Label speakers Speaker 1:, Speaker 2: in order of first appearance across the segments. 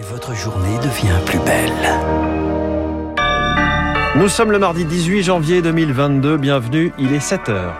Speaker 1: Et votre journée devient plus belle.
Speaker 2: Nous sommes le mardi 18 janvier 2022. Bienvenue, il est 7 heures.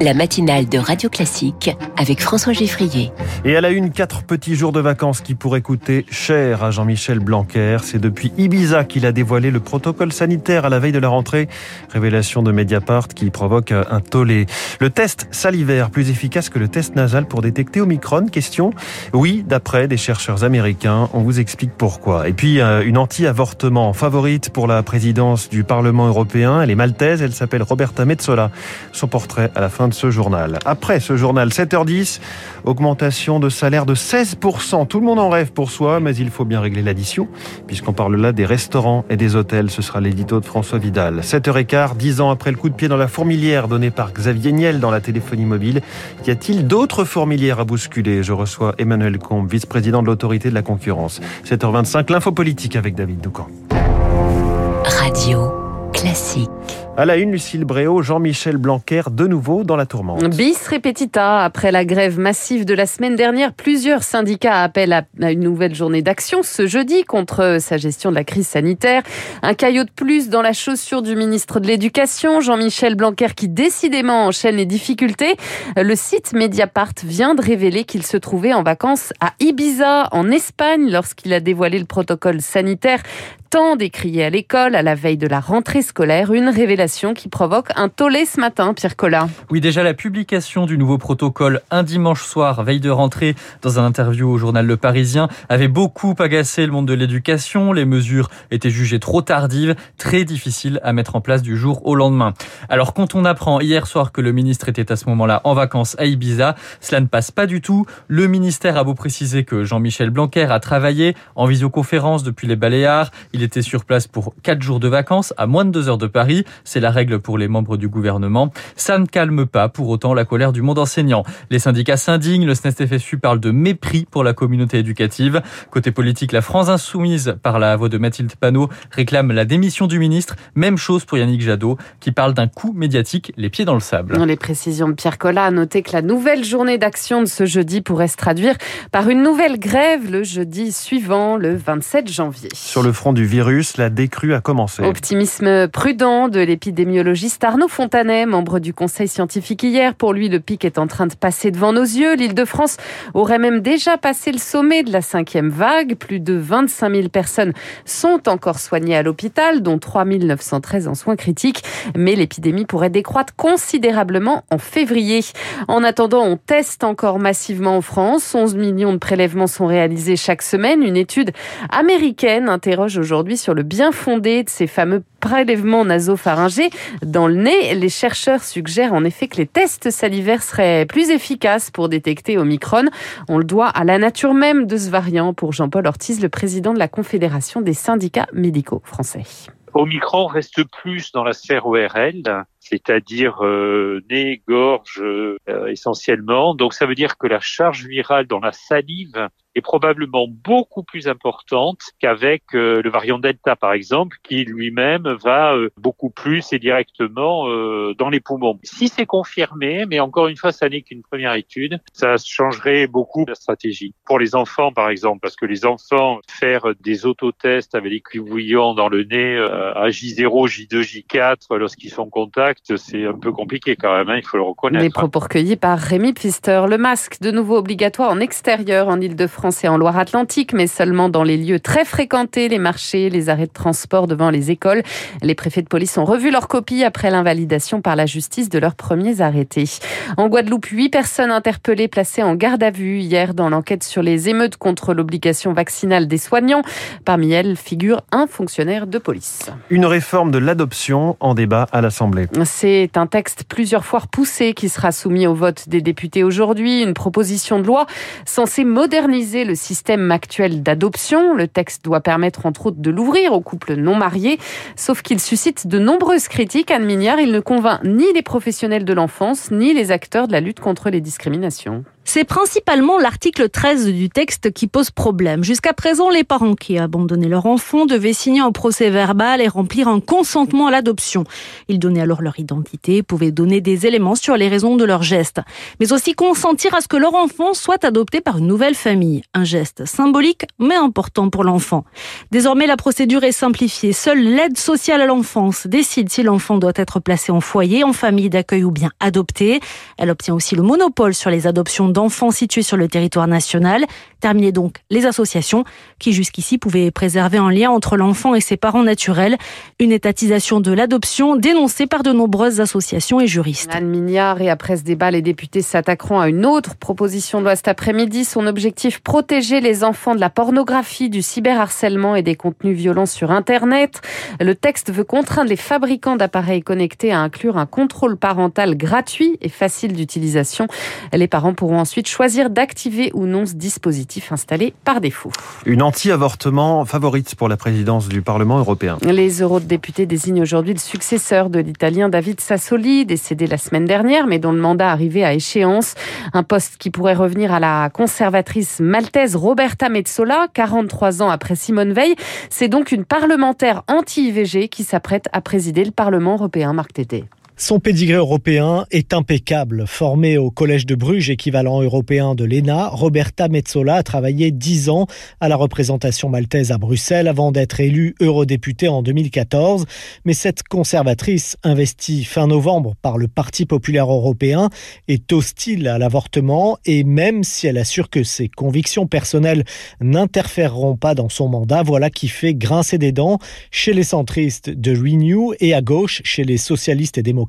Speaker 3: La matinale de Radio Classique avec François Geffrier.
Speaker 2: Et elle a une, quatre petits jours de vacances qui pourraient coûter cher à Jean-Michel Blanquer. C'est depuis Ibiza qu'il a dévoilé le protocole sanitaire à la veille de la rentrée. Révélation de Mediapart qui provoque un tollé. Le test salivaire plus efficace que le test nasal pour détecter Omicron Question Oui, d'après des chercheurs américains. On vous explique pourquoi. Et puis, euh, une anti-avortement favorite pour la présidence du Parlement européen. Elle est maltaise. Elle s'appelle Roberta Metsola. Son portrait à la fin ce journal. Après ce journal, 7h10, augmentation de salaire de 16%. Tout le monde en rêve pour soi, mais il faut bien régler l'addition, puisqu'on parle là des restaurants et des hôtels. Ce sera l'édito de François Vidal. 7h15, 10 ans après le coup de pied dans la fourmilière donné par Xavier Niel dans la téléphonie mobile, y a-t-il d'autres fourmilières à bousculer? Je reçois Emmanuel Combe, vice-président de l'autorité de la concurrence. 7h25, l'info politique avec David Doucan.
Speaker 3: Radio classique.
Speaker 2: À la une, Lucille Bréau, Jean-Michel Blanquer, de nouveau dans la tourmente.
Speaker 4: Bis repetita. Après la grève massive de la semaine dernière, plusieurs syndicats appellent à une nouvelle journée d'action ce jeudi contre sa gestion de la crise sanitaire. Un caillot de plus dans la chaussure du ministre de l'Éducation, Jean-Michel Blanquer, qui décidément enchaîne les difficultés. Le site Mediapart vient de révéler qu'il se trouvait en vacances à Ibiza, en Espagne, lorsqu'il a dévoilé le protocole sanitaire tant décrié à l'école à la veille de la rentrée scolaire. Une révélation qui provoque un tollé ce matin, Pierre Collat.
Speaker 5: Oui, déjà la publication du nouveau protocole un dimanche soir, veille de rentrée, dans un interview au journal Le Parisien, avait beaucoup agacé le monde de l'éducation. Les mesures étaient jugées trop tardives, très difficiles à mettre en place du jour au lendemain. Alors quand on apprend hier soir que le ministre était à ce moment-là en vacances à Ibiza, cela ne passe pas du tout. Le ministère a beau préciser que Jean-Michel Blanquer a travaillé en visioconférence depuis les Baléares. Il était sur place pour quatre jours de vacances à moins de deux heures de Paris. C'est la règle pour les membres du gouvernement. Ça ne calme pas pour autant la colère du monde enseignant. Les syndicats s'indignent. Le SNES-FSU parle de mépris pour la communauté éducative. Côté politique, la France insoumise, par la voix de Mathilde Panot, réclame la démission du ministre. Même chose pour Yannick Jadot, qui parle d'un coup médiatique, les pieds dans le sable.
Speaker 4: Dans les précisions de Pierre Collat a noté que la nouvelle journée d'action de ce jeudi pourrait se traduire par une nouvelle grève le jeudi suivant, le 27 janvier.
Speaker 2: Sur le front du virus, la décrue a commencé.
Speaker 4: Optimisme prudent de l'épidémiologiste Arnaud Fontanet, membre du conseil scientifique hier. Pour lui, le pic est en train de passer devant nos yeux. L'Île-de-France aurait même déjà passé le sommet de la cinquième vague. Plus de 25 000 personnes sont encore soignées à l'hôpital, dont 3 913 en soins critiques. Mais l'épidémie pourrait décroître considérablement en février. En attendant, on teste encore massivement en France. 11 millions de prélèvements sont réalisés chaque semaine. Une étude américaine interroge aujourd'hui sur le bien fondé de ces fameux prélèvements nasopharyngés dans le nez. Les chercheurs suggèrent en effet que les tests salivaires seraient plus efficaces pour détecter Omicron. On le doit à la nature même de ce variant pour Jean-Paul Ortiz, le président de la Confédération des syndicats médicaux français.
Speaker 6: Omicron reste plus dans la sphère ORL, c'est-à-dire euh, nez, gorge euh, essentiellement. Donc ça veut dire que la charge virale dans la salive est probablement beaucoup plus importante qu'avec euh, le variant Delta, par exemple, qui lui-même va euh, beaucoup plus et directement euh, dans les poumons. Si c'est confirmé, mais encore une fois, ça n'est qu'une première étude, ça changerait beaucoup la stratégie. Pour les enfants, par exemple, parce que les enfants, faire des autotests avec des cuivouillants dans le nez à J0, J2, J4, lorsqu'ils sont en contact, c'est un peu compliqué quand même, hein, il faut le reconnaître.
Speaker 4: Les propos recueillis par Rémi Pfister. Le masque, de nouveau obligatoire en extérieur en Ile-de-France et en Loire-Atlantique, mais seulement dans les lieux très fréquentés, les marchés, les arrêts de transport devant les écoles. Les préfets de police ont revu leur copie après l'invalidation par la justice de leurs premiers arrêtés. En Guadeloupe, huit personnes interpellées placées en garde à vue hier dans l'enquête sur les émeutes contre l'obligation vaccinale des soignants. Parmi elles figure un fonctionnaire de police.
Speaker 2: Une réforme de l'adoption en débat à l'Assemblée.
Speaker 4: C'est un texte plusieurs fois repoussé qui sera soumis au vote des députés aujourd'hui. Une proposition de loi censée moderniser le système actuel d'adoption. Le texte doit permettre entre autres de l'ouvrir aux couples non mariés, sauf qu'il suscite de nombreuses critiques. Anne Mignard, il ne convainc ni les professionnels de l'enfance, ni les acteurs de la lutte contre les discriminations.
Speaker 7: C'est principalement l'article 13 du texte qui pose problème. Jusqu'à présent, les parents qui abandonnaient leur enfant devaient signer un procès verbal et remplir un consentement à l'adoption. Ils donnaient alors leur identité, pouvaient donner des éléments sur les raisons de leur geste, mais aussi consentir à ce que leur enfant soit adopté par une nouvelle famille. Un geste symbolique mais important pour l'enfant. Désormais, la procédure est simplifiée. Seule l'aide sociale à l'enfance décide si l'enfant doit être placé en foyer, en famille d'accueil ou bien adopté. Elle obtient aussi le monopole sur les adoptions d'enfants situés sur le territoire national. Terminer donc les associations qui jusqu'ici pouvaient préserver un lien entre l'enfant et ses parents naturels. Une étatisation de l'adoption dénoncée par de nombreuses associations et juristes.
Speaker 4: Anne Mignard et après ce débat, les députés s'attaqueront à une autre proposition de loi cet après-midi. Son objectif, protéger les enfants de la pornographie, du cyberharcèlement et des contenus violents sur Internet. Le texte veut contraindre les fabricants d'appareils connectés à inclure un contrôle parental gratuit et facile d'utilisation. Les parents pourront ensuite choisir d'activer ou non ce dispositif installé par défaut.
Speaker 2: Une anti-avortement favorite pour la présidence du Parlement européen.
Speaker 4: Les eurodéputés désignent aujourd'hui le successeur de l'Italien David Sassoli, décédé la semaine dernière, mais dont le mandat arrivait à échéance. Un poste qui pourrait revenir à la conservatrice maltaise Roberta Metsola, 43 ans après Simone Veil. C'est donc une parlementaire anti-IVG qui s'apprête à présider le Parlement européen, Marc Tété.
Speaker 8: Son pédigré européen est impeccable. Formée au Collège de Bruges, équivalent européen de l'ENA, Roberta Metsola a travaillé dix ans à la représentation maltaise à Bruxelles avant d'être élue eurodéputée en 2014. Mais cette conservatrice, investie fin novembre par le Parti populaire européen, est hostile à l'avortement et même si elle assure que ses convictions personnelles n'interféreront pas dans son mandat, voilà qui fait grincer des dents chez les centristes de Renew et à gauche chez les socialistes et démocrates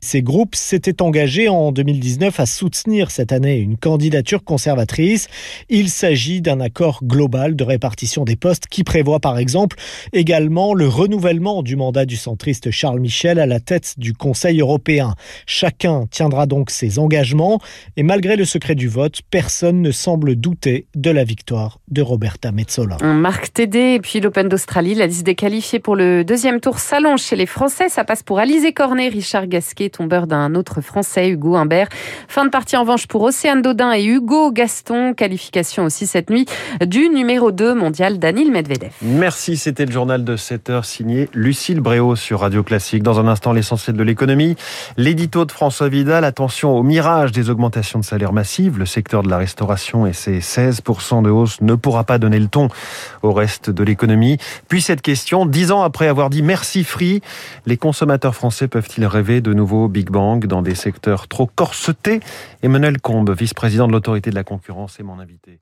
Speaker 8: ces groupes s'étaient engagés en 2019 à soutenir cette année une candidature conservatrice. Il s'agit d'un accord global de répartition des postes qui prévoit par exemple également le renouvellement du mandat du centriste Charles Michel à la tête du Conseil européen. Chacun tiendra donc ses engagements et malgré le secret du vote, personne ne semble douter de la victoire de Roberta Metsola.
Speaker 4: Marc Tédé et puis l'Open d'Australie, la liste des qualifiés pour le deuxième tour s'allonge chez les Français. Ça passe pour Alizé Cornet, Richard Gasquet, tombeur d'un autre Français, Hugo Humbert. Fin de partie en revanche pour Océane Dodin et Hugo Gaston. Qualification aussi cette nuit du numéro 2 mondial, Danil Medvedev.
Speaker 2: Merci, c'était le journal de 7 heures signé Lucille Bréau sur Radio Classique. Dans un instant, l'essentiel de l'économie. L'édito de François Vidal, attention au mirage des augmentations de salaire massives. Le secteur de la restauration et ses 16% de hausse ne pourra pas donner le ton au reste de l'économie. Puis cette question, dix ans après avoir dit merci Free, les consommateurs français peuvent-ils rêver de nouveaux Big Bang dans des secteurs trop corsetés Emmanuel Combe, vice-président de l'autorité de la concurrence, est mon invité.